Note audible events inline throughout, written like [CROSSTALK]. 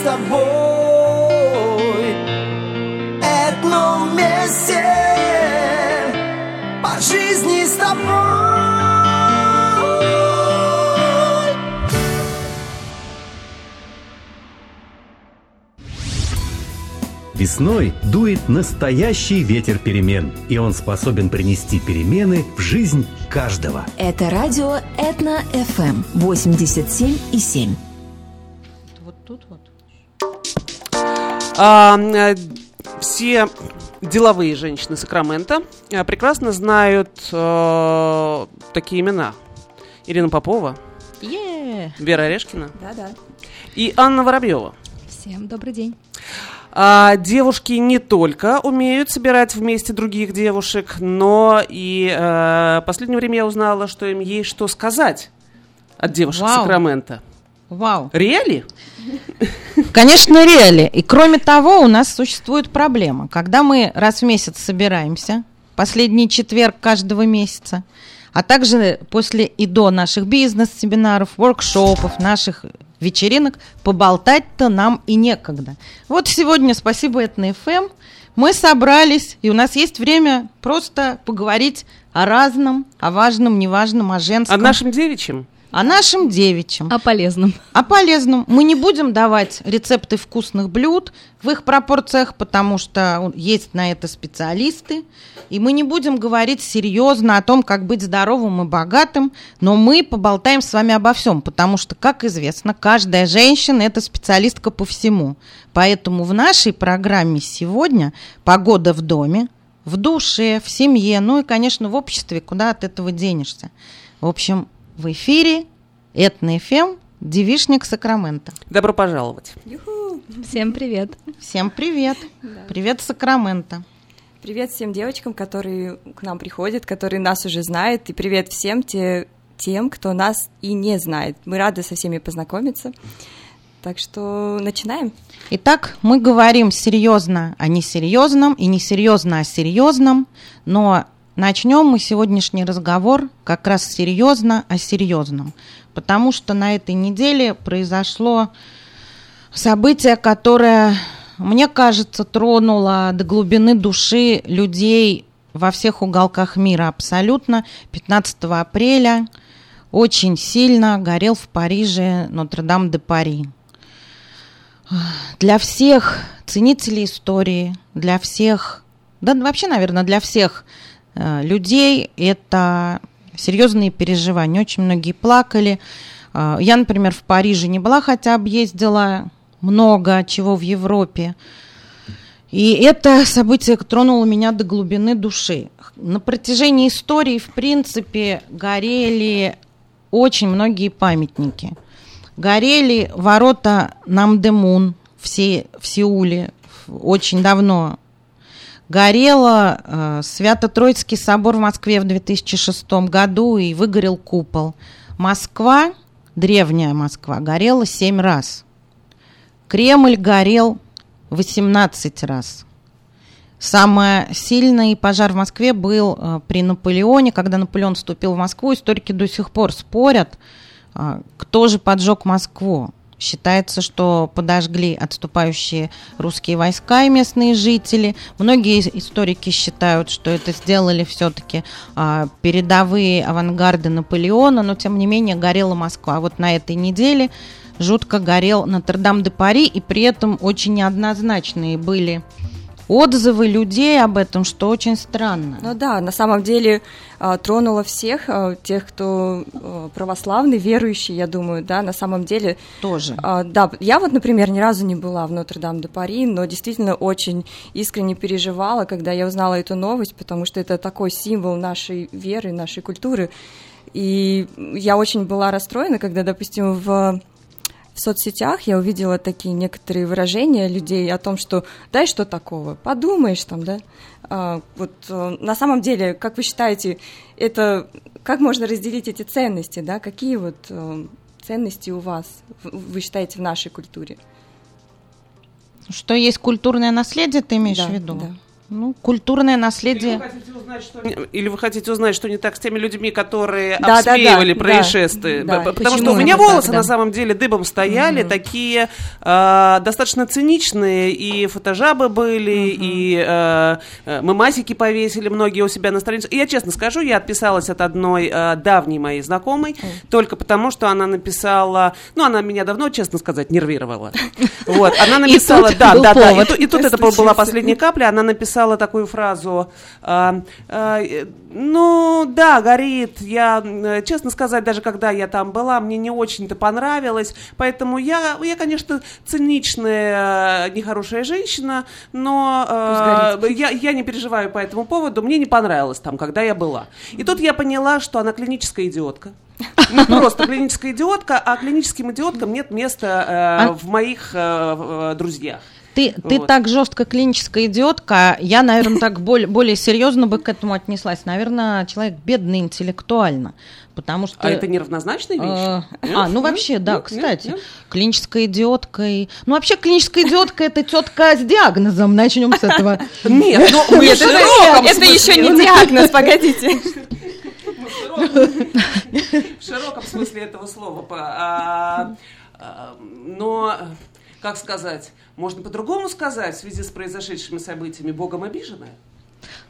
с тобой Этно вместе По жизни с тобой Весной дует настоящий ветер перемен, и он способен принести перемены в жизнь каждого. Это радио Этно FM 87 и 7. Вот тут вот. А, э, все деловые женщины Сакрамента э, прекрасно знают э, такие имена. Ирина Попова, Е! Вера Орешкина Да-да. и Анна Воробьева. Всем добрый день. А, девушки не только умеют собирать вместе других девушек, но и э, в последнее время я узнала, что им есть что сказать от девушек Вау. Сакрамента. Вау. Реали? Конечно, реали. И кроме того, у нас существует проблема. Когда мы раз в месяц собираемся, последний четверг каждого месяца, а также после и до наших бизнес-семинаров, воркшопов, наших вечеринок, поболтать-то нам и некогда. Вот сегодня, спасибо Этно ФМ, мы собрались, и у нас есть время просто поговорить о разном, о важном, неважном, о О женском. нашем девичьем? О нашем девичьем. О полезном. О полезном. Мы не будем давать рецепты вкусных блюд в их пропорциях, потому что есть на это специалисты. И мы не будем говорить серьезно о том, как быть здоровым и богатым, но мы поболтаем с вами обо всем, потому что, как известно, каждая женщина – это специалистка по всему. Поэтому в нашей программе сегодня «Погода в доме», в душе, в семье, ну и, конечно, в обществе, куда от этого денешься. В общем, в эфире Этно ФМ, девишник Сакрамента. Добро пожаловать. Всем привет. Всем привет. Привет, Сакрамента. Привет всем девочкам, которые к нам приходят, которые нас уже знают, и привет всем те, тем, кто нас и не знает. Мы рады со всеми познакомиться. Так что начинаем. Итак, мы говорим серьезно о несерьезном и несерьезно о серьезном, но начнем мы сегодняшний разговор как раз серьезно о серьезном, потому что на этой неделе произошло событие, которое, мне кажется, тронуло до глубины души людей во всех уголках мира абсолютно. 15 апреля очень сильно горел в Париже Нотр-Дам-де-Пари. Для всех ценителей истории, для всех, да вообще, наверное, для всех людей это серьезные переживания. Очень многие плакали. Э, я, например, в Париже не была, хотя объездила много чего в Европе. И это событие тронуло меня до глубины души. На протяжении истории, в принципе, горели очень многие памятники. Горели ворота Намдемун в, Се- в Сеуле очень давно. Горела э, Свято-Троицкий собор в Москве в 2006 году и выгорел купол. Москва, древняя Москва, горела семь раз. Кремль горел 18 раз. Самый сильный пожар в Москве был э, при Наполеоне, когда Наполеон вступил в Москву. Историки до сих пор спорят, э, кто же поджег Москву. Считается, что подожгли отступающие русские войска и местные жители. Многие историки считают, что это сделали все-таки передовые авангарды Наполеона, но тем не менее горела Москва. Вот на этой неделе жутко горел Нотр-Дам-де-Пари, и при этом очень неоднозначные были отзывы людей об этом, что очень странно. Ну да, на самом деле а, тронуло всех, а, тех, кто а, православный, верующий, я думаю, да, на самом деле. Тоже. Да, я вот, например, ни разу не была в Нотр-Дам-де-Пари, но действительно очень искренне переживала, когда я узнала эту новость, потому что это такой символ нашей веры, нашей культуры. И я очень была расстроена, когда, допустим, в в соцсетях я увидела такие некоторые выражения людей о том, что дай что такого, подумаешь там, да. А, вот а, на самом деле, как вы считаете, это как можно разделить эти ценности, да? Какие вот а, ценности у вас вы считаете в нашей культуре? Что есть культурное наследие, ты имеешь да, в виду? Да. Ну, культурное Или наследие. вы, хотите узнать, что или вы хотите узнать, что не так с теми людьми, которые Да, да, обсмеивали да, происшествия? да. П- Потому Почему что у меня это так, волосы да? на самом деле дыбом стояли, такие э, достаточно циничные, и фотожабы были, и э, э, мы масики повесили многие у себя на странице. И я честно скажу, я отписалась от одной э, давней моей знакомой, только потому что она написала, ну, она меня давно, честно сказать, нервировала. Вот, она написала, да, да, да, и тут это была последняя капля, она написала такую фразу, а, а, ну, да, горит, я, честно сказать, даже когда я там была, мне не очень-то понравилось, поэтому я, я, конечно, циничная, э, нехорошая женщина, но э, я, я не переживаю по этому поводу, мне не понравилось там, когда я была. И тут я поняла, что она клиническая идиотка. Ну, просто клиническая идиотка, а клиническим идиоткам нет места э, А- в моих э, э, друзьях. Ты, ты Вот. так жестко клиническая идиотка, я, наверное, так более, более серьезно бы к этому отнеслась. Наверное, человек бедный интеллектуально, потому что... А это неравнозначная вещь? Э, Нет? А, ну вообще, да, Нет? кстати. Нет? Клиническая идиотка. и- Ну, вообще, клиническая идиотка это тетка с диагнозом. Начнем с этого. Нет, ну [LAUGHS] это, еще не диагноз, погодите. [LAUGHS] В широком- смысле этого слова. а, а, Но, как сказать, можно по-другому сказать в связи с произошедшими событиями, Богом обиженная?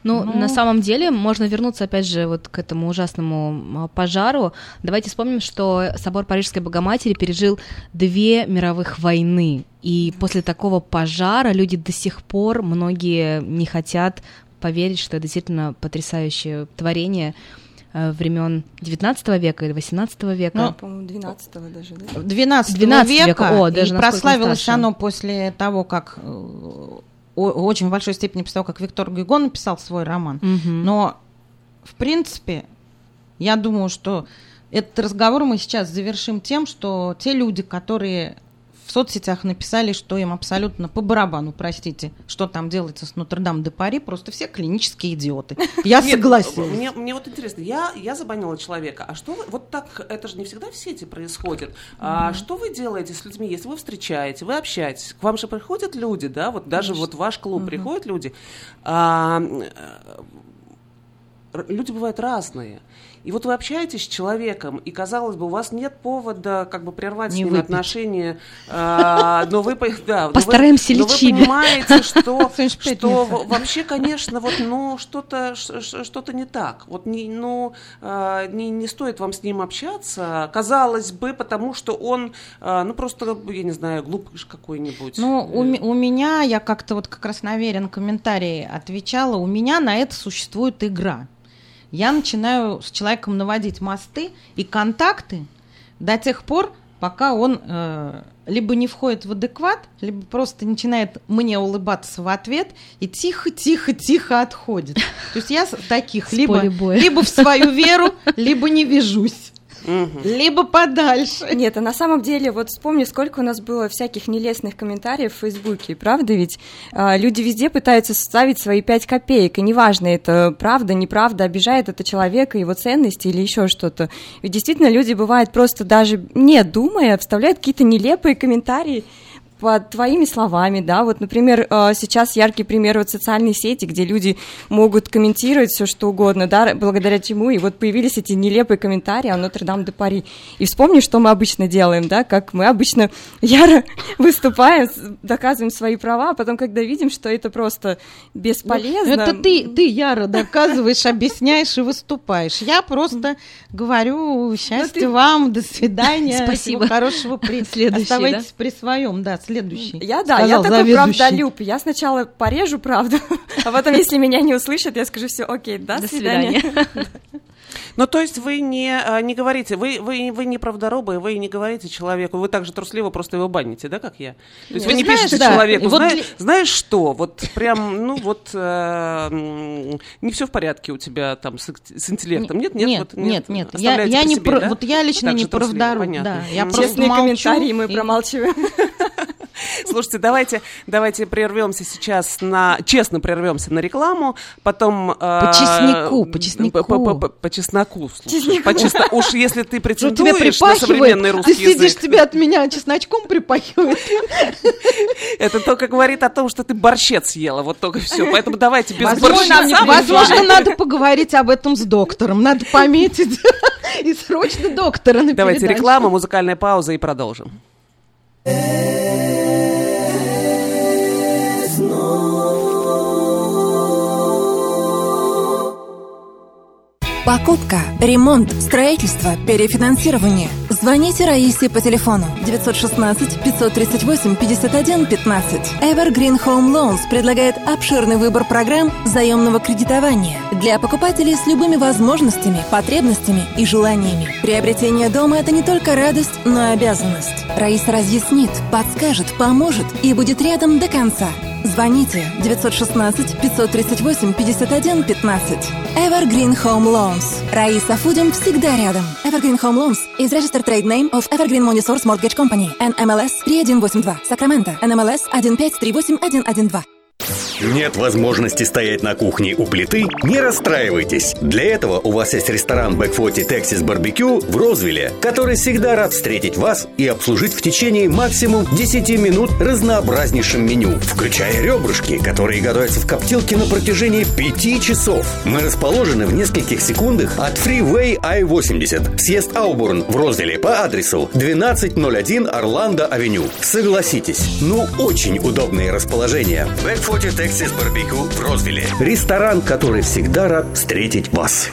Ну, на самом деле, можно вернуться опять же вот к этому ужасному а, пожару. Давайте вспомним, что собор Парижской Богоматери пережил две мировых войны. И после такого пожара люди до сих пор, многие не хотят поверить, что это действительно потрясающее творение времен 19 века или 18 века. Ну, По-моему, 12-го даже, да? 12 12 века, века. О, даже и прославилось оно после того, как э, о- очень в большой степени после того, как Виктор Гюго написал свой роман. Мгм. Но, в принципе, я думаю, что этот разговор мы сейчас завершим тем, что те люди, которые в соцсетях написали, что им абсолютно по барабану, простите, что там делается с Нотр-Дам-де-Пари, просто все клинические идиоты. [LAUGHS] Я согласилась. Мне, мне вот интересно, я, я забанила человека, а что вы, вот так, это же не всегда в сети происходит, а что вы делаете с людьми, если вы встречаете, вы общаетесь, к вам же приходят люди, да, вот даже вот в ваш клуб приходят люди, а, э, люди бывают разные. И вот вы общаетесь с человеком, и казалось бы, у вас нет повода как бы прервать Не с ним выпить. отношения, а, но вы, [LAUGHS] да, но вы- Постараемся но вы понимаете, что, [LAUGHS] что вообще, конечно, вот, ну, что-то, что-то не так. Вот, не, ну, а, не, не стоит вам с ним общаться, казалось бы, потому что он, а, ну, просто, я не знаю, глупыш какой-нибудь. Ну, у, ме- у меня, я как-то вот как раз на Верин комментарий отвечала, у меня на это существует игра. Я начинаю с человеком наводить мосты и контакты до тех пор, пока он э, либо не входит в адекват, либо просто начинает мне улыбаться в ответ и тихо-тихо-тихо отходит. То есть я таких [LAUGHS] либо, либо в свою веру, либо не вяжусь, Мгм. либо подальше. Нет, а на самом деле, вот вспомни, сколько у нас было всяких нелестных комментариев в Фейсбуке, правда ведь? А, люди везде пытаются ставить свои пять копеек, и неважно, это правда, неправда, обижает это человека, его ценности или еще что-то. Ведь действительно люди, бывает, просто даже не думая, вставляют какие-то нелепые комментарии, под твоими словами, да, вот, например, э, сейчас яркий пример вот социальные сети, где люди могут комментировать все что угодно, да, благодаря чему, и вот появились эти нелепые комментарии о Нотр-Дам-де-Пари. И вспомни, что мы обычно делаем, да, как мы обычно [LAUGHS] яро выступаем, доказываем свои права, а потом, когда видим, что это просто бесполезно... Ну, Это ты, ты яро доказываешь, объясняешь и выступаешь. Я просто говорю счастья ты- вам, до свидания, Спасибо. хорошего. При... [LAUGHS] Следующий, Оставайтесь при своем, да, следующий. Я, да, я сказал такой заведующий. правдолюб. Я сначала порежу правду, [LAUGHS] а потом, если меня не услышат, я скажу все, окей, до, До свидания. [LAUGHS] Ну, то есть вы не, а, не говорите, вы, вы, вы не правдоробы, вы не говорите человеку, вы так же трусливо просто его баните, да, как я? То есть вы не Знаешь, пишете да, человеку, вот «Зна- для- знаешь что, вот прям, ну вот, э, не все в порядке у тебя там с, с интеллектом, нет, нет, нет, вот, нет, нет. Я, я не себе, про- да? вот я лично Так не правдоруб, да. Я просто Честные молчу комментарии мы и- промалчиваем. [LAUGHS] Слушайте, давайте, давайте прервемся сейчас на... Честно прервемся на рекламу, потом... По чесноку, по чесноку. По, чесноку, слушай. По чесно... Уж если ты претендуешь на современный русский Ты сидишь, язык, тебя от меня чесночком припахивает. это только говорит о том, что ты борщец съела, вот только все. Поэтому давайте без борщеца. возможно, надо поговорить об этом с доктором. Надо пометить [LAUGHS] и срочно доктора на Давайте реклама, музыкальная пауза и продолжим. Покупка, ремонт, строительство, перефинансирование. Звоните Раисе по телефону 916 538 51 15. Evergreen Home Loans предлагает обширный выбор программ заемного кредитования для покупателей с любыми возможностями, потребностями и желаниями. Приобретение дома – это не только радость, но и обязанность. Раиса разъяснит, подскажет, поможет и будет рядом до конца. Звоните 916 538 51 15. Evergreen Home Loans. Раиса Фудин всегда рядом. Evergreen Home Loans is registered trade name of Evergreen Money Source Mortgage Company. NMLS 3182. Сакраменто. NMLS 1538112. Нет возможности стоять на кухне у плиты? Не расстраивайтесь. Для этого у вас есть ресторан 40 Texas Barbecue в Розвилле, который всегда рад встретить вас и обслужить в течение максимум 10 минут разнообразнейшим меню, включая ребрышки, которые готовятся в коптилке на протяжении 5 часов. Мы расположены в нескольких секундах от Freeway I-80, съезд Аубурн в Розвилле по адресу 1201 Орландо Авеню. Согласитесь, ну очень удобное расположение. Back 40 Texas Barbecue в Розвилле. Ресторан, который всегда рад встретить вас.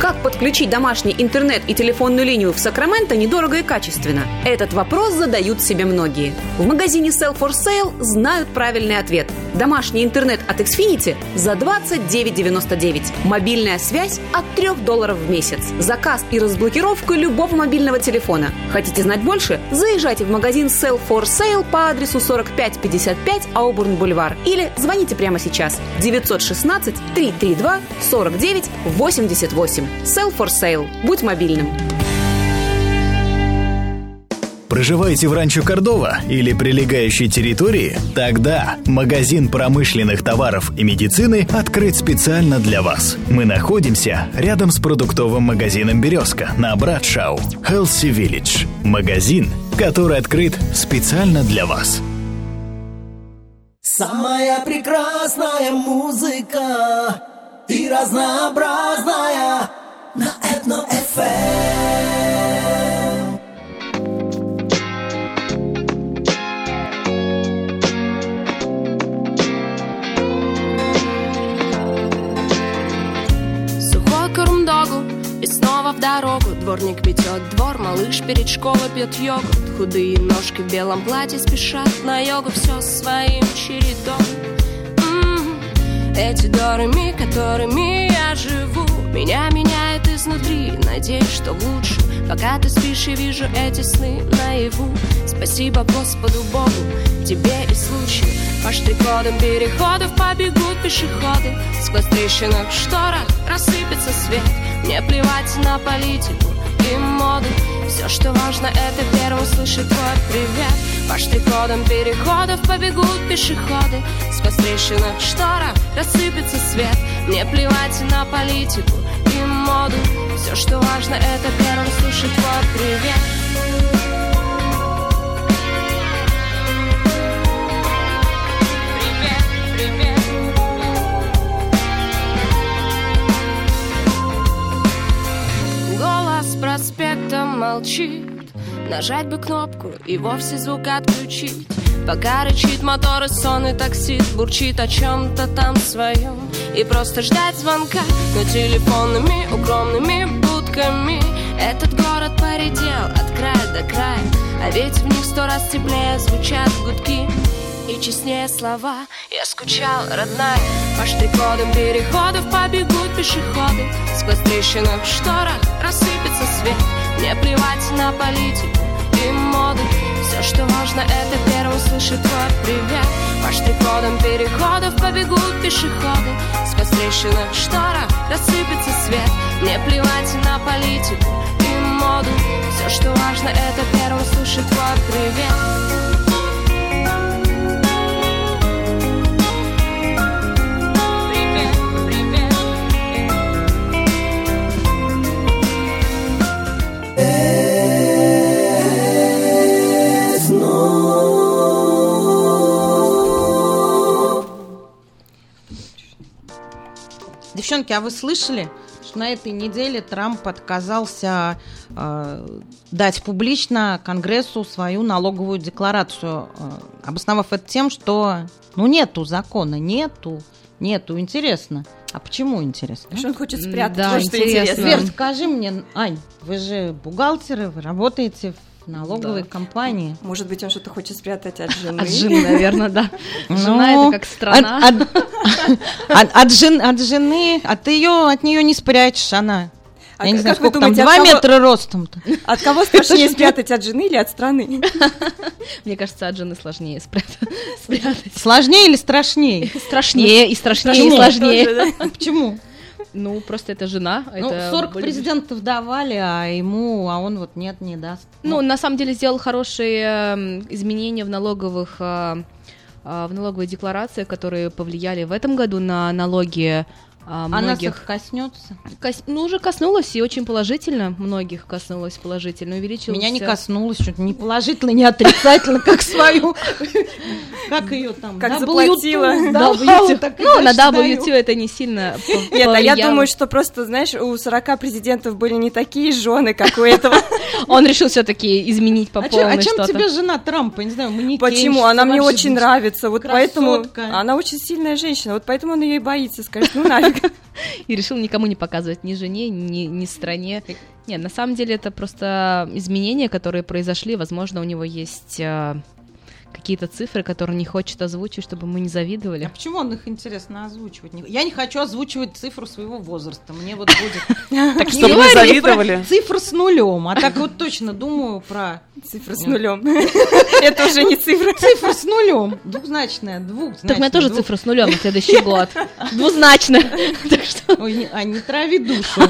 Как подключить домашний интернет и телефонную линию в Сакраменто недорого и качественно? Этот вопрос задают себе многие. В магазине Sell for Sale знают правильный ответ. Домашний интернет от Xfinity за 29,99. Мобильная связь от 3 долларов в месяц. Заказ и разблокировка любого мобильного телефона. Хотите знать больше? Заезжайте в магазин Sell for Sale по адресу 4555 Аубурн Бульвар или звоните прямо сейчас 916 332 49 88. Sell for Sale. Будь мобильным. Проживаете в Ранчо Кордова или прилегающей территории? Тогда магазин промышленных товаров и медицины открыт специально для вас. Мы находимся рядом с продуктовым магазином «Березка» на Братшау. Healthy Village. Магазин, который открыт специально для вас. Самая прекрасная музыка и разнообразная на Этно-ФМ. Дорогу. Дворник метет двор, малыш перед школой пьет йогурт. Худые ножки в белом платье спешат на йогу Все своим чередом. М, Эти дорами, которыми я живу Меня меняет изнутри, надеюсь, что лучше. Пока ты спишь и вижу эти сны наяву. Спасибо Господу Богу, тебе и случаю. По штрих-кодам переходов побегут пешеходы. Сквозь трещинок в шторах рассыпется свет Мне плевать на политику и моду. Все, что важно, это первым слышать твой привет. По штрих-кодам переходов побегут пешеходы. Сквозь трещинок в шторах рассыпется свет. Мне плевать на политику и моду. Все, что важно, это первым слышать твой Привет, молчит. Нажать бы кнопку и вовсе звук отключить. Пока рычит мотор и сонный таксист Бурчит о чем-то там своем И просто ждать звонка Но телефонными укромными будками. Этот город поредел от края до края А ведь в них сто раз теплее звучат гудки. И честнее слова. Я скучал, родная По штрих-кодам переходов побегут пешеходы. Сквозь трещинок в шторах рассыпется свет Мне плевать на политику и моду. Все, что важно, это первым слышать твой привет. По штрих-кодам переходов побегут пешеходы трещинок в шторах рассыпется свет. Мне плевать на политику и моду. Все, что важно, это первым слушать твой Привет, Девчонки, а вы слышали, что на этой неделе Трамп отказался э, дать публично Конгрессу свою налоговую декларацию, э, обосновав это тем, что ну нету закона, нету, нету. Интересно. А почему интересно? Что он хочет спрятать? Да, что интересно. Свет, скажи мне, Ань, вы же бухгалтеры, вы работаете в налоговой Да. компании. Может быть, он что-то хочет спрятать от жены. От жены, наверное, да. [LAUGHS] Жена Ну, это как страна. От, от- от- жен- от жены, от ее, от нее не спрячешь, она. А Я не знаю, сколько там, думаете, от два кого- метра ростом-то. От кого [LAUGHS] страшнее спрятать, от жены или от страны? [LAUGHS] Мне кажется, от жены сложнее спрятать. Сложнее или страшнее? Страшнее и страшнее и сложнее. Почему? Ну, просто это жена. Ну, это 40 более- президентов давали, а ему, а он вот нет, не даст. Ну, на самом деле сделал хорошие эм, изменения в налоговых а, а, в налоговой декларации, которые повлияли в этом году на налоги а, многих. это коснется. Кос- Ну, уже коснулось, и очень положительно. Многих коснулось положительно. Увеличился... Меня не коснулось, что-то не положительно, не отрицательно, как свою. Как ее там? Как W2 заплатила. [LAUGHS] Ну, на дальше WTO даю. это не сильно [LAUGHS] Нет, а я думаю, что просто, знаешь, у 40 президентов были не такие жены, как у этого. [LAUGHS] Он решил все-таки изменить по А, чё- а полной чем тебе жена Трампа? Не знаю, манекенщица Почему? Она мне очень нравится, вот поэтому... Она очень сильная женщина, вот поэтому он ее и боится, скажет, ну нафиг. [LAUGHS] И решил никому не показывать, ни жене, ни, ни стране. Нет, на самом деле это просто изменения, которые произошли. Возможно, у него есть а, какие-то цифры, которые не хочет озвучить, чтобы мы не А завидовали. почему он их интересно озвучивать? Я не хочу озвучивать цифру своего возраста. Мне вот будет [LAUGHS] Так, чтобы не говори завидовали. про Цифра с нулем. А так вот точно думаю про Цифра с нулем. [LAUGHS] Это уже не цифра. [LAUGHS] цифра с нулем. Двухзначная, двухзначная. Так у меня тоже цифра с нулем на следующий год. Что Ой, а не трави душу.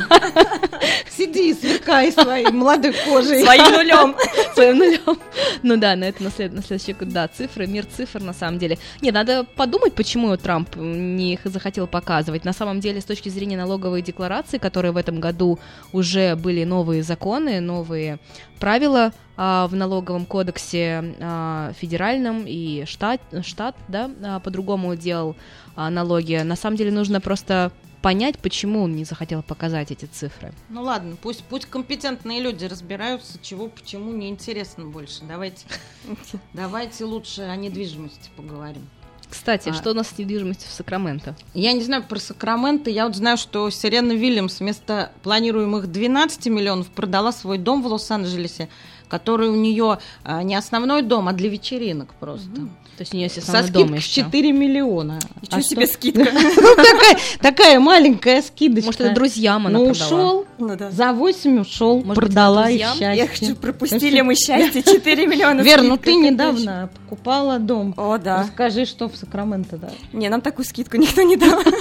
Сиди и сверкай своей молодой кожей. Своим нулем. своим нулем. Ну да, на это на следующий год, да, цифры, мир цифр на самом деле. Нет, надо подумать, почему Трамп не их захотел показывать. На самом деле, с точки зрения налоговой декларации, которые в этом году уже были новые законы, новые правила а, в налоговом кодексе а, федеральном и штат, штат да, а, по-другому делал а, налоги. На самом деле нужно просто понять, почему он не захотел показать эти цифры. Ну ладно, пусть, пусть компетентные люди разбираются, чего, почему, неинтересно больше. Давайте, [LAUGHS] давайте лучше о недвижимости поговорим. Кстати, А. что у нас с недвижимостью в Сакраменто? Я не знаю про Сакраменто, я вот знаю, что Сирена Вильямс вместо планируемых 12 миллионов продала свой дом в Лос-Анджелесе, который у нее а, не основной дом, а для вечеринок просто. То есть у нее есть Со основной дом еще. 4 миллиона. Ничего А себе что? скидка. [LAUGHS] Ну, такая, такая маленькая скидочка. Может, это друзьям она Ну, продала? ушел, Ну за 8 ушел, продала и счастье. Я хочу, пропустили мы [LAUGHS] счастье, 4 миллиона. Вер, ну ты недавно покупала дом. О, да. Расскажи, что в Сакраменто, да. Не, нам такую скидку никто не дал. [LAUGHS]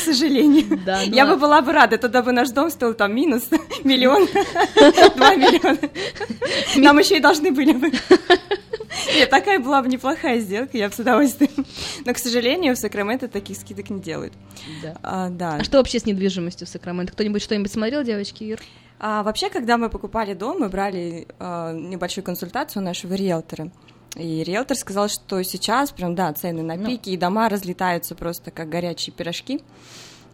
К сожалению. [LAUGHS] Да, ну Я бы была бы рада, тогда бы наш дом стоил там минус [LAUGHS] миллион, [LAUGHS] два миллиона. Нам еще и должны были бы. Нет, такая была бы неплохая сделка, я бы с удовольствием. Но, к сожалению, в Сакраменто таких скидок не делают. Да. А, да. А что вообще с недвижимостью в Сакраменто? Кто-нибудь что-нибудь смотрел, девочки, Ир? А, вообще, когда мы покупали дом, мы брали а, небольшую консультацию нашего риэлтора. И риэлтор сказал, что сейчас прям, да, цены на Ну. пике, и дома разлетаются просто как горячие пирожки.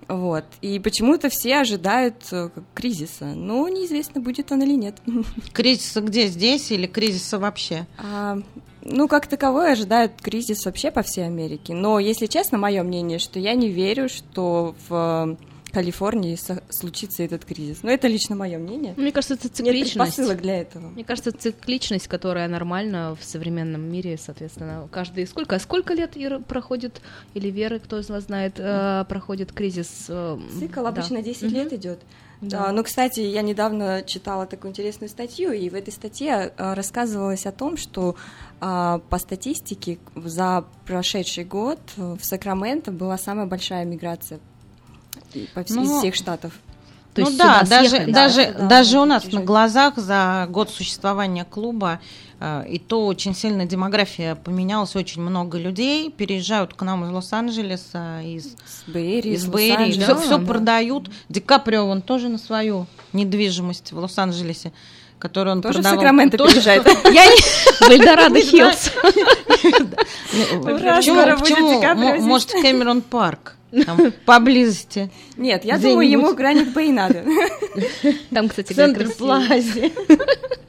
Вот. И почему-то все ожидают э, кризиса. Но неизвестно, будет он или нет. [LAUGHS] Кризиса где? Здесь или кризиса вообще? А, ну, как таковой ожидают кризис вообще по всей Америке. Но, если честно, мое мнение, что я не верю, что в Калифорнии случится этот кризис. Но это лично мое мнение. Мне кажется, это Нет цикличность. предпосылок для этого. Мне кажется, цикличность, которая нормальна в современном мире, соответственно, каждый сколько сколько лет Ира проходит или Вера, кто из вас знает, э, проходит кризис? э, Цикл да. обычно 10 Мгм. лет идет. Да. А, ну, кстати, я недавно читала такую интересную статью, и в этой статье а, рассказывалось о том, что а, по статистике за прошедший год э, в Сакраменто была самая большая миграция по всей- из Ну, всех штатов. То ну есть да, даже, съехали. даже, Да, да, даже да, у нас приезжать. на глазах за год существования клуба э, и то очень сильно демография поменялась, очень много людей переезжают к нам из Лос-Анджелеса, из, Бэйри, из Бэйри, Лос-Анджелеса. все, Да. продают. Ди Каприо он тоже на свою недвижимость в Лос-Анджелесе, которую он Тоже продавал. Сакраменто Тоже- переезжает. [LAUGHS] Я не [LAUGHS] В Эльдорадо. Хиллз. [LAUGHS] Ну, почему-. Может, Кэмерон Парк там, поблизости. Нет, я думаю, ему Гранит Бэй надо. Там, кстати, В как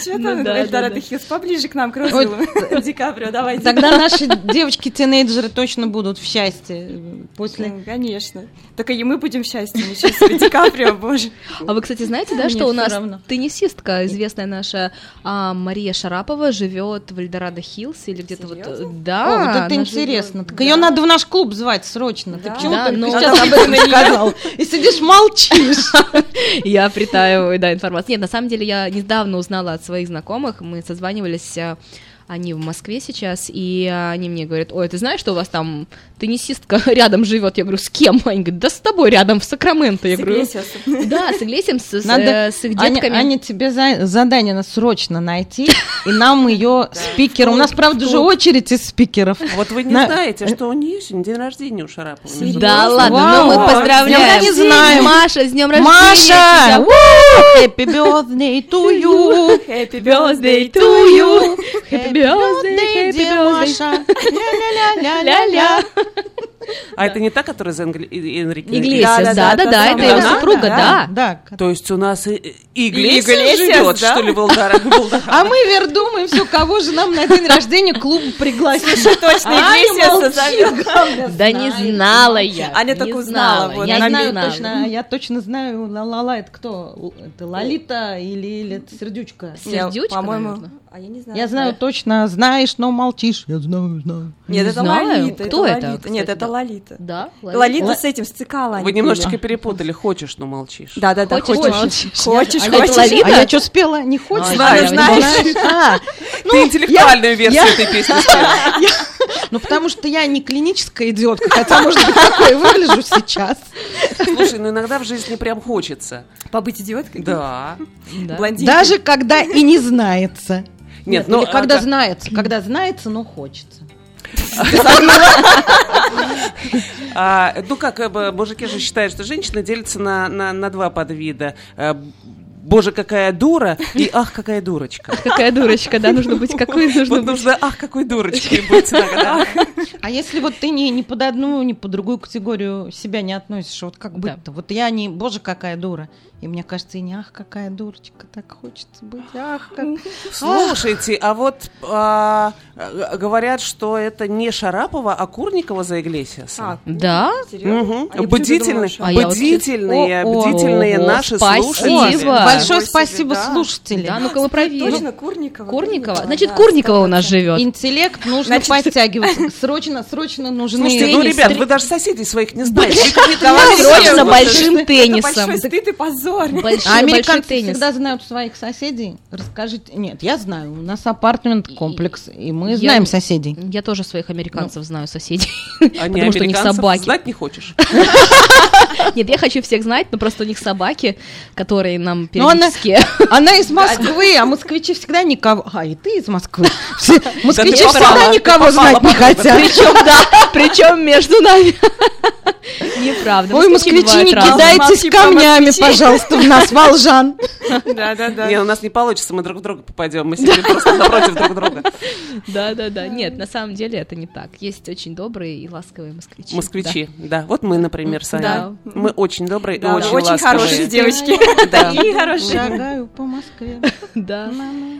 Что Ну там, да, да, Эльдорадо да. Хиллз, поближе к нам, к Розову. [LAUGHS] Ди Каприо, давайте. Тогда наши девочки-тинейджеры точно будут в счастье э, после... Ну, Конечно. Только и мы будем в счастье, ничего себе, Ди Каприо, боже. А вы, кстати, знаете, да, что у нас теннисистка, известная наша а, Мария Шарапова, живет в Эльдорадо Хиллз или где-то вот... Э, Да, вот это интересно. Так ее надо в наш клуб звать срочно. Ты Да. почему сейчас об этом сказал? [LAUGHS] И сидишь молчишь. [LAUGHS] Я притаиваю, да, информацию. Нет, на самом деле я недавно узнала от своих знакомых, мы созванивались, а, они в Москве сейчас, и а, они мне говорят, ой, ты знаешь, что у вас там теннисистка [LAUGHS] рядом живет? Я говорю, с кем? Они говорят, да с тобой рядом в Сакраменто. Я С говорю, да, с Иглесием, с, Надо, э, с их Аня, детками. Аня, тебе за- задание надо срочно найти, и нам [LAUGHS] ее спикера. У нас, правда, же очередь из спикеров. Вот вы не На- знаете, что у нее сегодня день рождения у. Серьезно? Да ладно, Вау, ну мы поздравляем. не знаем. Маша, с днем рождения. Маша! Happy birthday to you! Happy Birthday to you. Happy birthday, happy birthday. Маша! Ля-ля-ля-ля-ля-ля! [LAUGHS] А это не та, которая и- Энрике Иглесиас, да, да, да, это его супруга, да. То есть у нас Иглесиас Иглесиас, живет, да? что ли, в Элдорадо? [LAUGHS] в Элдорадо? А мы вер думаем, все, кого же нам на день рождения клуб. Точно, Аня Иглесиаса молчит. зовёт. Да не знала я. Аня не так узнала, вот, Я знаю точно, я точно знаю, ла-ла-ла, это кто? Это Лолита или, или это Сердючка? Сердючка, По-моему. А я не знаю. Я знаю точно, знаешь, но молчишь. Я знаю, знаю. Нет, Не это знаю. Лолита. Кто это, Лолита. кстати, Нет, это да? Лолита. Да? Лолита с этим, с цикала. Вы немножечко перепутали. Хочешь, но молчишь. Да, да, да, Хочешь, хочешь. молчишь. Хочешь, А это хочешь. Лолита? А я что спела? Не хочешь? А, Знаю, я знаешь. Знаешь? А, [LAUGHS] Ты интеллектуальную версию я- этой песни [LAUGHS] спела. ну потому что я не клиническая идиотка, хотя, может быть, такой выгляжу сейчас. Слушай, ну иногда в жизни прям хочется. Побыть идиоткой? Да. Блондинкой? Даже когда и не знается. Нет, ну когда а- знается, когда знается, но хочется. [LAUGHS] А, ну как, э, мужики же считают, что женщина делится на, на, на два подвида. Боже, какая дура и ах, какая дурочка. Какая дурочка, да, нужно быть какой нужно Вот быть. нужно ах, какой дурочкой быть иногда. А если вот ты ни, ни под одну, ни под другую категорию себя не относишь, вот как быть-то? Вот я не, боже, какая дура. И мне кажется, и не ах, какая дурочка, так хочется быть, ах, как... Слушайте, а вот а, говорят, что это не Шарапова, а Курникова за Иглесиаса. А, Да? серьезно? Мгм. А почему-то Бдительные, думала, А вот бдительные, О, о, бдительные наши спасибо. слушатели. О, Большое себе, спасибо, да. слушатели. Да, ну-ка мы проверим. Точно, Курникова. Курникова? Значит, да, Курникова у нас 100%. живет. Интеллект нужно Значит- подтягивать. [LAUGHS] Срочно, срочно нужны... Слушайте, ну, ребят, вы даже соседей своих не знаете. Не [LAUGHS] Срочно большим Это теннисом. большой стыд и позор. Большой, А американцы теннис. всегда знают своих соседей. Расскажите. Нет, я знаю. У нас апартмент комплекс, и мы знаем соседей. Я тоже своих американцев знаю, соседей. [LAUGHS] Потому что у них собаки. знать не хочешь? Нет, я хочу всех знать, но просто у них собаки, которые нам Но она, периодически... [LAUGHS] она из Москвы, а москвичи всегда никого... А, и ты из Москвы. Все- Москвичи всегда никого попала, знать не хотят. Причем, да, причем между нами. Неправда. Ой, москвичи, не кидайтесь камнями, пожалуйста, в нас, волжан. Да, да, да. Не, у нас не получится, мы друг в друга попадем. Мы сидим просто напротив друг друга. Да, да, да. Нет, на самом деле это не так. Есть очень добрые и ласковые москвичи. Москвичи, да. Вот мы, например, с Да. Аней. Мы очень добрые и очень очень ласковые. хорошие девочки. Да. Хорошие. Шагаю по Москве. [LAUGHS] Да.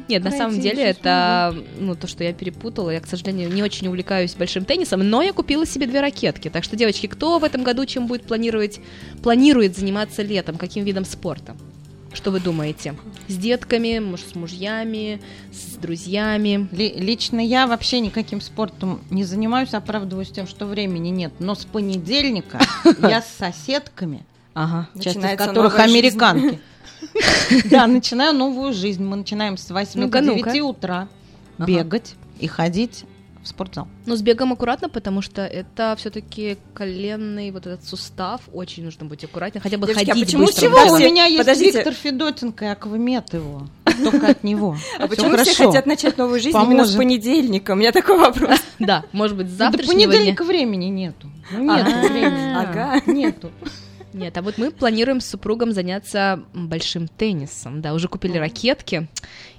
Нет, на самом деле это, ну, то, что я перепутала. Я, к сожалению, не очень увлекаюсь большим теннисом, но я купила себе две ракетки. Так что, девочки, кто в этом году чем будет планировать, планирует заниматься летом? Каким видом спорта? Что вы думаете? С детками, может, с мужьями, с друзьями? Ли- Лично я вообще никаким спортом не занимаюсь, оправдываюсь тем, что времени нет. Но с понедельника [LAUGHS] я с соседками, Ага. часть из Начинается которых американки. [LAUGHS] [LAUGHS] Да, начинаю новую жизнь. Мы начинаем с 8 Ну-ка, до ну-ка. 9 утра бегать и ходить в спортзал. Но с бегом аккуратно, потому что это все-таки коленный вот этот сустав, очень нужно быть аккуратнее, хотя бы Девочки, а ходить почему быстро. Чего? Да, У все- меня есть подождите. Виктор Федотенко и Аквамет его. Только от него. А Всё почему все хорошо. хотят начать новую жизнь именно с Поможет. понедельника? У меня такой вопрос. [LAUGHS] Да, может быть, Ну, До понедельника времени нету. Ну, нету А, времени. ага. Нету. Нет, а вот мы планируем с супругом заняться большим теннисом. Да, уже купили ракетки.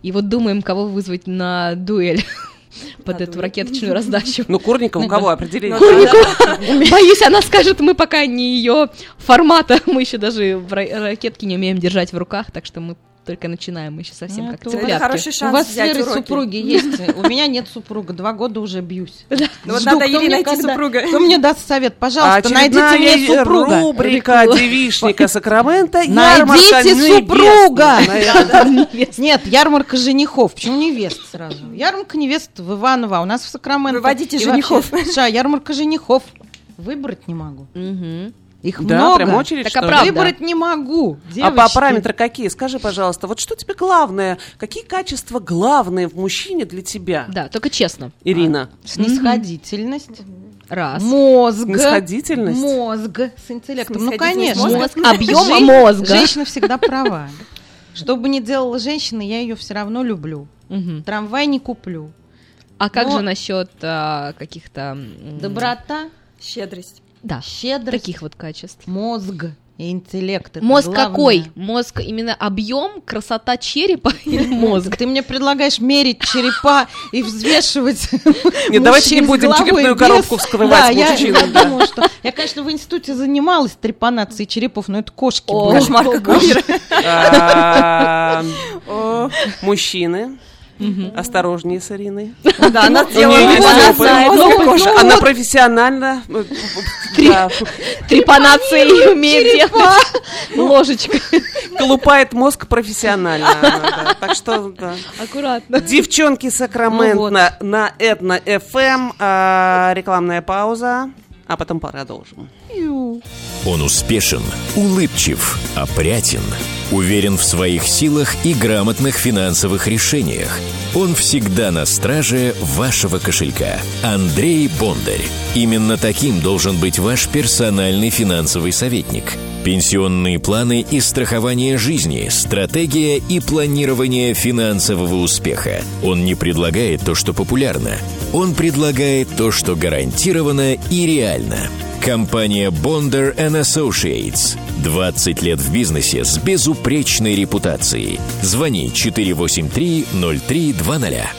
И вот думаем, кого вызвать на дуэль [LAUGHS] под эту дуэль. ракеточную раздачу. Ну, Курников, у кого определение? [LAUGHS] Боюсь, она скажет, мы пока не ее формата, [LAUGHS] мы еще даже ракетки не умеем держать в руках, так что мы только начинаем, мы еще совсем Ну, как это Это цыплятки. хороший У шанс вас с взять супруги [LAUGHS] есть. У меня нет супруга. Два года уже бьюсь. Ну вот надо мне найти супруга. Кто мне даст совет? Пожалуйста, найдите мне супруга. рубрика девишника Сакрамента. Найдите супруга! [LAUGHS] Нет, ярмарка женихов. Почему невест сразу? Ярмарка невест в Иваново, а у нас в Сакраменто. Выводите женихов. США, ярмарка женихов. Выбрать не могу. Мгм. Их Да, много. прям очередь, Так, что а ли? правда? Выбрать не могу. А по девочки. параметры какие? Скажи, пожалуйста, вот что тебе главное? Какие качества главные в мужчине для тебя? Да, только честно. Ирина. Снисходительность. Раз. Мозг. Снисходительность? Мозг с интеллектом. Ну, конечно. Мозг, объема Жен- мозга. Женщина всегда права. Что бы ни делала женщина, я ее все равно люблю. Трамвай не куплю. А как Но- же насчет а, каких-то... Доброта, Щедрость. Да, щедрость, таких вот качеств. мозг и интеллект. это Мозг главное. какой? Мозг именно объем, красота черепа [LAUGHS] или мозг? Ты мне предлагаешь мерить черепа и взвешивать Нет, давайте не будем черепную коробку вскрывать Да, я, конечно, в институте занималась трепанацией черепов, но это кошки. Кошмар какой. А, Осторожнее с Ириной. [LAUGHS] Да, она есть она Ну, профессионально. э, да, Трепанации умеет делать. [LAUGHS] Ложечка. Колупает мозг профессионально. Так что, да. Аккуратно. Девчонки Сакрамент Ну на, на Этно FM. а, рекламная пауза. А потом продолжим. Он успешен, улыбчив, опрятен, уверен в своих силах и грамотных финансовых решениях. Он всегда на страже вашего кошелька. Андрей Бондарь. Именно таким должен быть ваш персональный финансовый советник. Пенсионные планы и страхование жизни, стратегия и планирование финансового успеха. Он не предлагает то, что популярно. Он предлагает то, что гарантированно и реально. Компания Bonder Associates. 20 лет в бизнесе с безупречной репутацией. Звони 483-0320.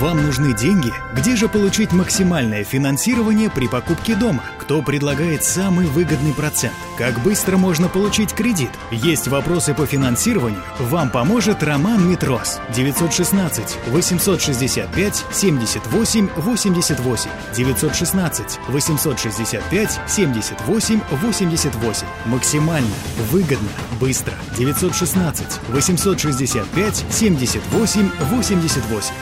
Вам нужны деньги? Где же получить максимальное финансирование при покупке дома? Кто предлагает самый выгодный процент? Как быстро можно получить кредит? Есть вопросы по финансированию? Вам поможет Роман Митрос. 916 865 78 88 916 865 78 88 Максимально, выгодно, быстро. 916 865 78 88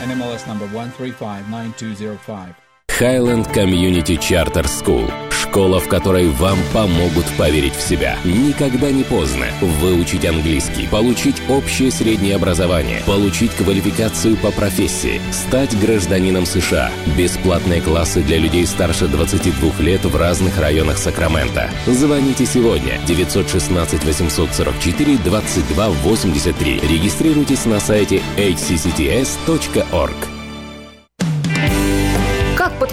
NMLS number 1359205. Highland Community Charter School. Школа, в которой вам помогут поверить в себя. Никогда не поздно выучить английский, получить общее среднее образование, получить квалификацию по профессии, стать гражданином США. Бесплатные классы для людей старше 22 лет в разных районах Сакрамента. Звоните сегодня 916 844 22 83. Регистрируйтесь на сайте hccts.org.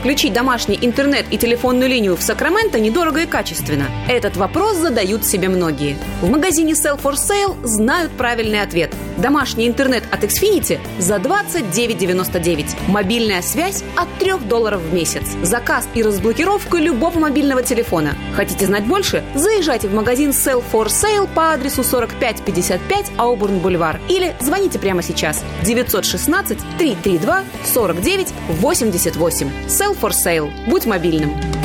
Подключить домашний интернет и телефонную линию в Сакраменто недорого и качественно? Этот вопрос задают себе многие. В магазине Sell for Sale знают правильный ответ. Домашний интернет от Xfinity за 29,99. Мобильная связь от 3 долларов в месяц. Заказ и разблокировка любого мобильного телефона. Хотите знать больше? Заезжайте в магазин Sell for Sale по адресу 4555 Аубурн Бульвар или звоните прямо сейчас 916 332 49 88. Sell for Sale. Будь мобильным.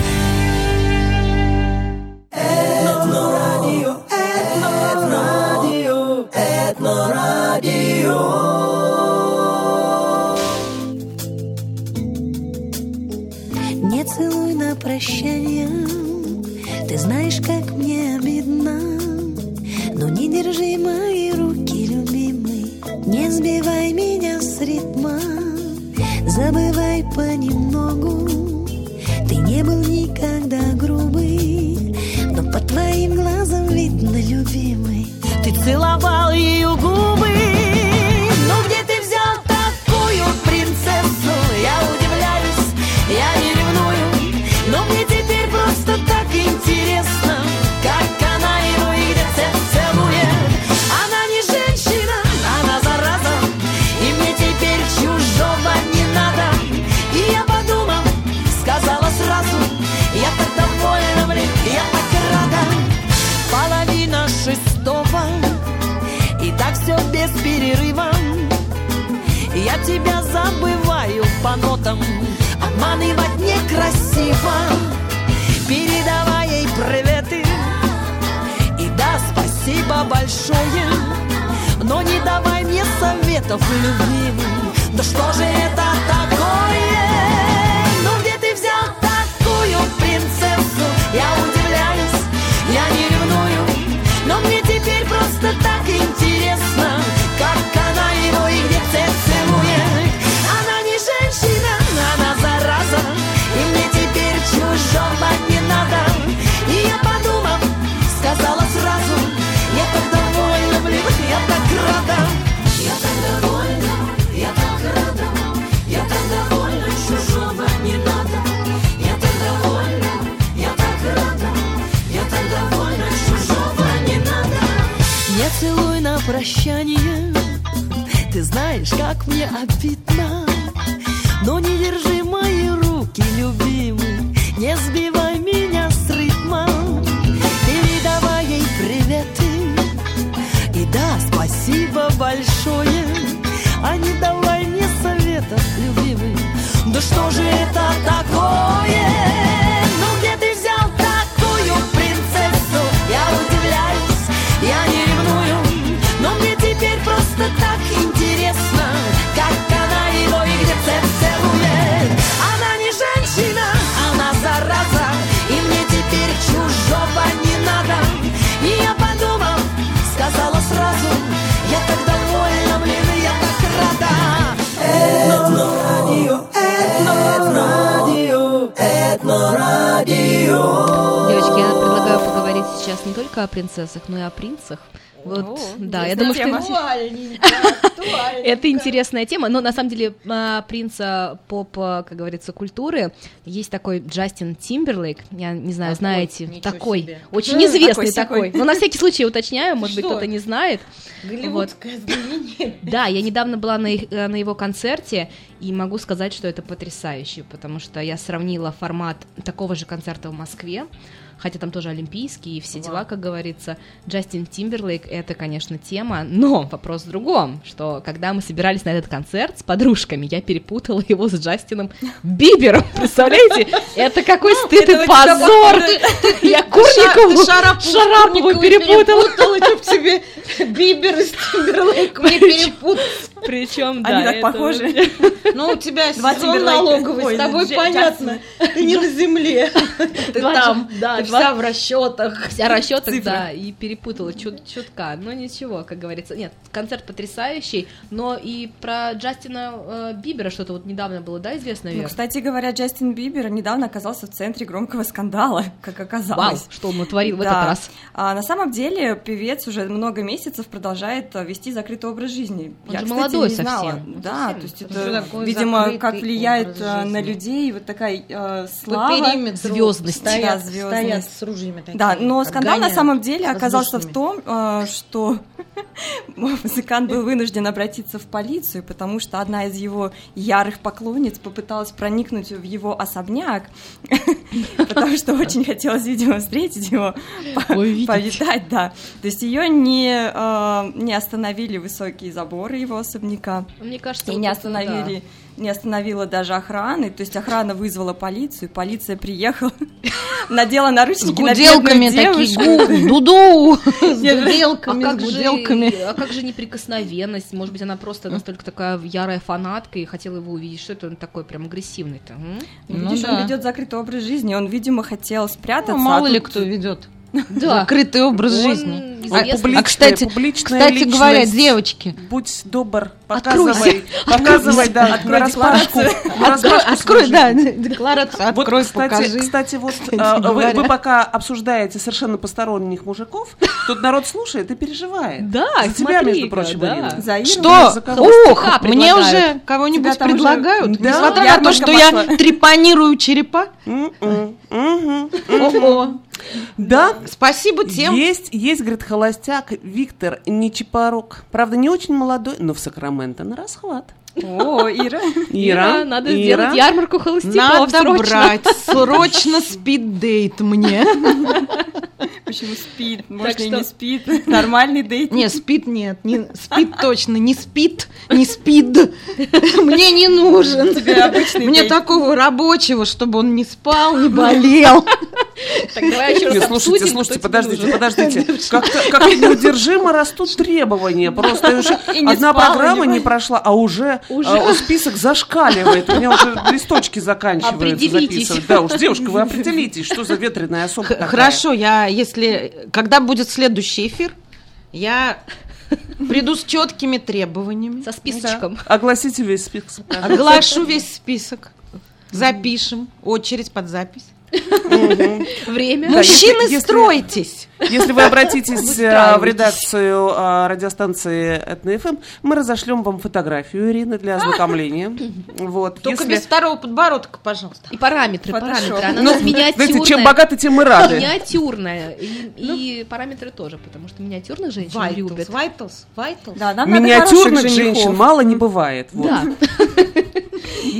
Тебя забываю по нотам. Обманывать некрасиво. Передавай ей приветы. И да, спасибо большое. Но не давай мне советов, любимый Да что же это такое? Ну где ты взял такую принцессу? Я удивляюсь, я не ревную. Но мне теперь просто так интересно Как она его и где целует чужого не надо. И я подумал, сказала сразу Я так довольна, блин, я так рада Я так довольна, я так рада Я так довольна, чужого не надо Я так довольна, я так рада Я так довольна, чужого не надо Не целуй на прощание Ты знаешь, как мне обидно Но не держи мои руки, любимый Не сбивай меня с ритма Передавай ей приветы И да, спасибо большое А не давай мне советов, любимый Да что же это такое? Сейчас не только о принцессах, но и о принцах. Вот, да, я думаю, что это интересная тема, но на самом деле а, принца поп, а, как говорится, культуры есть такой Джастин Тимберлейк, я не знаю, знаете, такой, очень известный такой, но на всякий случай уточняю, может быть, кто-то не знает. Голливудское знаменитие. Да, я недавно была э, на его концерте, и могу сказать, что это потрясающе, потому что я сравнила формат такого же концерта в Москве, хотя там тоже олимпийский и все дела, как говорится. Джастин Тимберлейк — это, конечно, тема, но вопрос в другом, что когда мы собирались на этот концерт с подружками, я перепутала его с Джастином [LAUGHS] Бибером, представляете? Это какой стыд и позор! Я Курникову, Шарапову перепутала. чтоб тебе Бибер и Тимберлейк мне перепутал. Причем, да. Они так это похожи. [LAUGHS] Ну, у тебя сезон налоговый, с тобой понятно. Ты не на земле. Ты там, да, вся в расчетах. Вся расчетах, Цифры. да, и перепутала чут чутка. Но ничего, как говорится. Нет, концерт потрясающий, но и про Джастина э, Бибера что-то вот недавно было, да, известно, Ну, Вер? кстати говоря, Джастин Бибер недавно оказался в центре громкого скандала, [LAUGHS] как Вау, оказалось. что он натворил в Да. этот раз. А, на самом деле певец уже много месяцев продолжает а, вести закрытый образ жизни. Он Я, же кстати, молодой не знала. совсем. Да, совсем. то есть Это видимо, как влияет э, на людей вот такая э, слава. звёздность. Стоят, Да, стоят звёздность. с ружьями такими. Да, но скандал на самом деле оказался в том, э, что [LAUGHS] музыкант был вынужден обратиться в полицию, потому что одна из его ярых поклонниц попыталась проникнуть в его особняк, [LAUGHS] потому что очень хотелось, видимо, встретить его, повидать, да. То есть ее не, э, не остановили высокие заборы его особняка. Мне кажется, И не остановили, не остановила даже охраны. То есть охрана вызвала полицию, полиция приехала, [LAUGHS] надела наручники на бедную такие, девушку. гу, дуду, [LAUGHS] с А гуделками, как, с же, гуделками. а как же неприкосновенность? Может быть, она просто настолько такая ярая фанатка и хотела его увидеть. Что это он такой прям агрессивный-то? Ну Видишь, да. он ведет закрытый образ жизни, он, видимо, хотел спрятаться. Ну, мало а ли тут- кто ведет Да. закрытый образ Он жизни. известный. А, Публичная- а, кстати, публичная кстати говоря, личность. девочки, Будь добр, Откройся. показывай, [LAUGHS] показывай, да, Открой декларацию. открой, свою да, декларацию, Вот, открой, кстати, покажи. кстати, вот Кстати а, вы, говоря. вы пока обсуждаете совершенно посторонних мужиков, тут народ слушает и переживает. Да, За тебя, между прочим, да. Ирина. Что? Ух, мне уже кого-нибудь предлагают, несмотря на то, что я трепанирую черепа. М-м, мгм. Ого. Да, Спасибо тем. есть, есть, говорит, холостяк Виктор Нечипорук. Правда, не очень молодой, но в Сакраменто на расхват. О, Ира. Ира, надо Ира. сделать ярмарку холостяков Надо срочно. брать срочно [LAUGHS] спид-дейт мне. Почему спит? Может, что- не спит. Нормальный дейт. Не, спид нет, не, спид точно, не спид, не спид. Мне не нужен. Тебе обычный Мне дейт. такого рабочего, чтобы он не спал, не болел. Так давай еще раз Нет, слушайте, слушайте, подождите, подождите. Как-то как неудержимо растут требования. Просто одна программа не прошла, а уже, Уже. а, список зашкаливает. У меня уже листочки заканчиваются записывать. Да уж, девушка, вы определитесь, что за ветреная особа такая. Хорошо, я, если, когда будет следующий эфир, я приду с четкими требованиями, Со списочком. Огласите весь список. пожалуйста. оглашу весь список, запишем, очередь под запись. Время. Мужчины, стройтесь! Если вы обратитесь э, в редакцию э, радиостанции Этно-ФМ, мы разошлем вам фотографию Ирины для ознакомления. Вот. Только без второго подбородка, пожалуйста. И параметры, параметры. Она Ну, у нас миниатюрная. знаете, чем богаты, тем мы рады. Миниатюрная. И, и параметры тоже, потому что миниатюрных женщин любят. Нам надо Миниатюрных женщин мало не бывает. Да. [LAUGHS]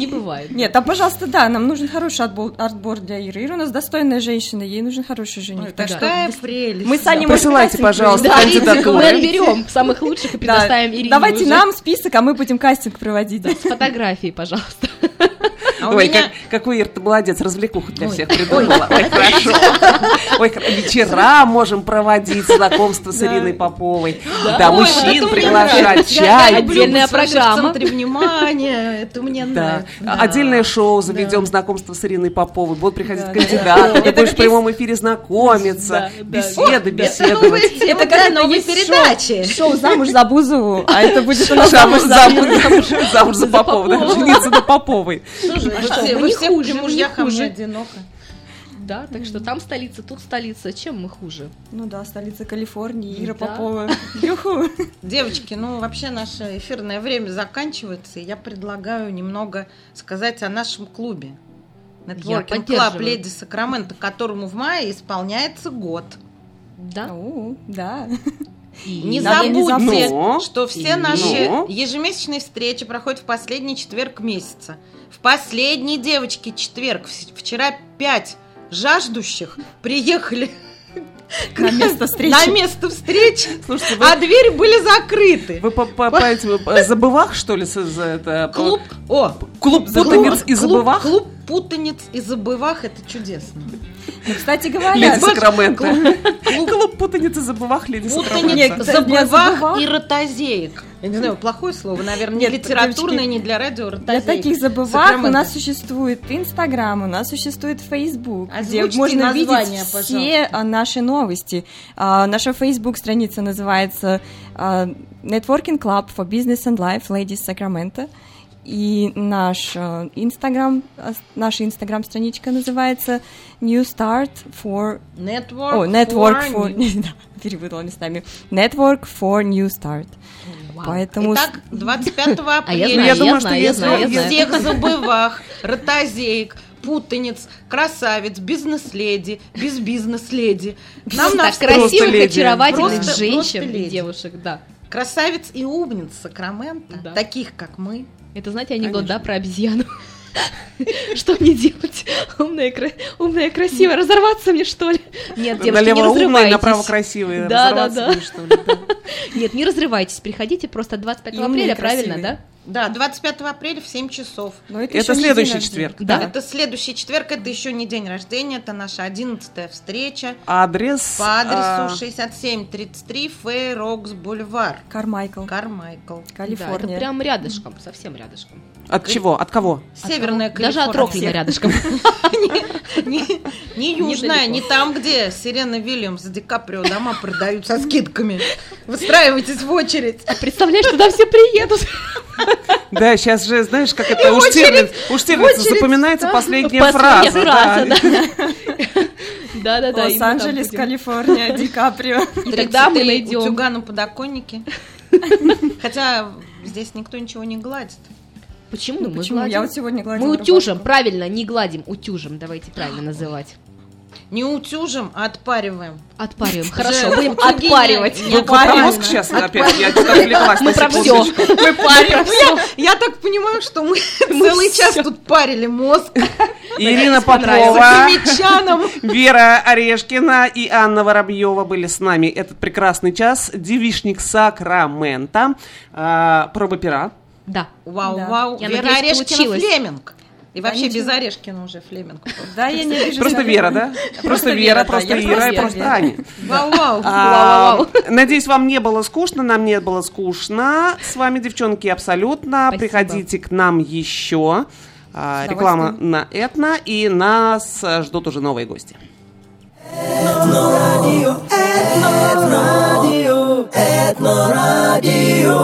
Не бывает. Нет, а пожалуйста, да, нам нужен хороший отбор для Иры. Ира у нас достойная женщина, ей нужен хороший жених. Ой, так что прелесть. мы с Аней Присылайте, пожалуйста, кандидатуры. мы отберем самых лучших и Да, предоставим Ирине Давайте уже. нам список, а мы будем кастинг проводить. С фотографией, пожалуйста. А Ой, меня- как, какой Ир, ты молодец, развлекуху для всех придумала. Ой, хорошо. Ой, вечера можем проводить, знакомство с Ириной Поповой. Да, Ой, мужчин приглашать, чай. Отдельная программа. Центре внимания, это мне нравится. Да. Отдельное шоу заведем знакомство с Ириной Поповой. Будут приходить Да. кандидаты, ты Это будешь в прямом эфире знакомиться, Да, да. беседы, Это беседовать. Это как есть передачи. Шоу «Замуж за Бузову», а это будет у нас Замуж, «Замуж за замуж, замуж за Попову, да, жениться на Поповой. Слушай, Вы что, все, при мужьях, а мне одиноко. Да, так что там столица, тут столица. Чем мы хуже? Ну да, столица Калифорнии, Ира Да. Попова. [LAUGHS] Юху. Девочки, ну вообще наше эфирное время заканчивается, и я предлагаю немного сказать о нашем клубе. Club поддерживаю. Леди Сакраменто, которому в мае исполняется год. Да. О, да. И Не забудьте, забыть. что все И- наши ежемесячные встречи проходят в последний четверг месяца. В последний, девочки, четверг. Вчера пять жаждущих приехали [LAUGHS] На место встречи. на место встречи, Слушайте, вы, а двери были закрыты. вы по, по, по этим, э, забывах, что ли, за это? по- Клуб, о, Клуб путаниц и забывах? Клуб путаниц и забывах, это чудесно. Ну, кстати говоря, Леди Сакраменто. Клуб путаниц и забывах Леди Сакраменто. Не забывах и ротозеек. Я не знаю, плохое слово, наверное, не Нет, литературное, девочки, не для радио, Для ротозеек. таких забывах у нас существует Инстаграм, у нас существует Фейсбук, где Озвучьте можно название, видеть пожалуйста. все а, наши новости. А, Наша Фейсбук-страница называется а, Networking Club for Business and Life Ladies Sacramento. И наш Инстаграм, а, наша Инстаграм-страничка называется New Start for... Network, О, Network for for... [LAUGHS] Перепутала местами. Network for New Start. Поэтому... Итак, 25 апреля [LAUGHS] А я знаю, я думаю, что знаю, я если- знаю, я знаю. [LAUGHS] всех забывах, ротозеек, путаниц, красавиц, бизнес-леди, без бизнес-леди. Нам Так красивых, очаровательных Просто- женщин просто и девушек, да. красавиц и умниц Сакрамента, Да. таких как мы. Это, знаете, анекдот, да, про обезьяну? [LAUGHS] Что мне делать? Умная, кра- умная, красивая. Разорваться мне, что ли? Нет, девушки, не Налево умные, разрывайтесь. направо красивые. Да, да, Разорваться да. мне, что ли, да. Нет, не разрывайтесь. Приходите просто 25 И умные, апреля, правильно, да? Да, 25 апреля в 7 часов. Но это, Это следующий четверг. рождения. Да. Это следующий четверг, это еще не день рождения, это наша одиннадцатая встреча Адрес... по адресу а, 6733 Фэй Рокс Бульвар, Кармайкл, Кармайкл. Да, это Калифорния. прям рядышком, совсем рядышком. От чего? От кого? Северная Даже от Калифорния. Роклина рядышком. [LAUGHS] Не, южная, не там, где Сирена Вильямс, Ди Каприо дома продают со скидками. Выстраивайтесь в очередь. Представляешь, туда все приедут. Да, сейчас же, знаешь, как это у Штирлиц, у Штирлица запоминается да. последняя фраза. да. да. И там Лос-Анджелес. Калифорния, Ди Каприо. И тогда мы найдем. Утюга на подоконнике. Хотя здесь никто ничего не гладит. Почему? Ну Мы почему? гладим. Я вот сегодня гладила Мы утюжим, рубашку. правильно, не гладим, утюжим, давайте правильно [GASPS] называть. Не утюжим, а отпариваем. Отпариваем, хорошо, будем утюги не- отпаривать. не Вы про мозг сейчас опять? Я что-то отвлеклась Мы про секундочку. Мы парим. Ну, Я, я так понимаю, что мы, [LAUGHS] целый час тут парили мозг [LAUGHS] Ирина замечаном. [LAUGHS] Вера Орешкина и Анна Воробьева были с нами этот прекрасный час. Девишник Сакрамента. А, Проба пера. Да. Вау, Да. вау. Я Вера надеюсь, Орешкина получилось. Флеминг. И вообще без Орешкина уже Флеминг. Да, я не вижу. Просто. Вера, да? Просто Вера, просто Ира и просто. Аня. Вау, вау. А, Надеюсь, вам не было скучно, нам не было скучно. С вами, девчонки, абсолютно. Приходите к нам еще. А, Реклама на Этно, и нас ждут уже новые гости. Этнорадио, этнорадио, этнорадио.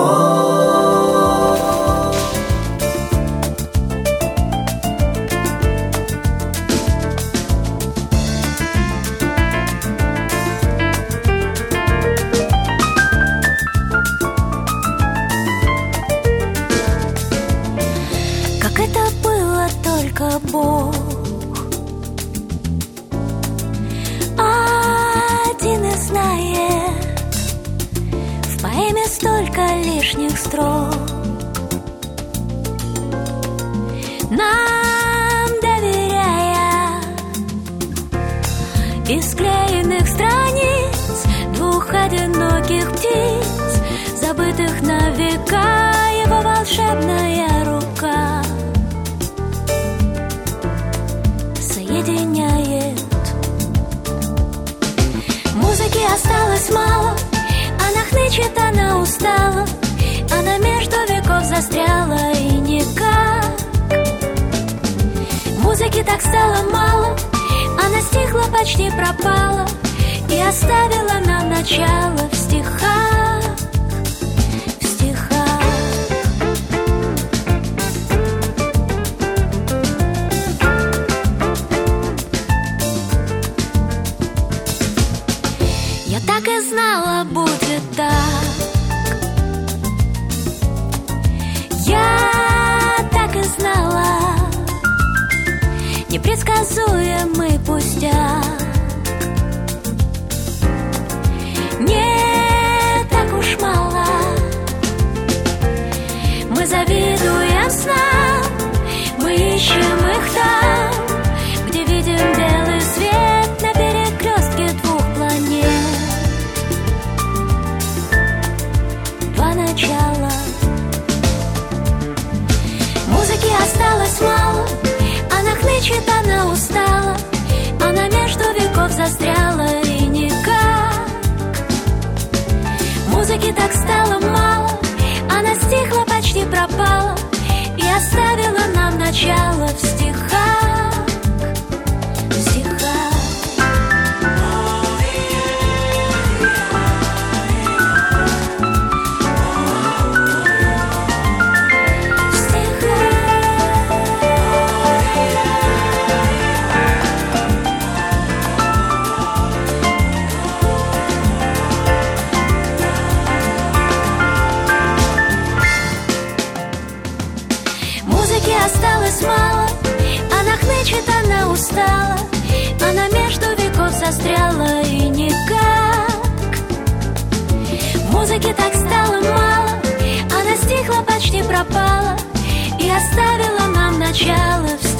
Столько лишних строк. Нам доверяя Из склеенных страниц Двух одиноких птиц Забытых на века Его волшебная Музыки так стало мало, она стихла, почти пропала и оставила нам начало в Музыки так стало мало, она стихла, почти пропала и оставила нам начало в стихах. Пропала И оставила нам начало в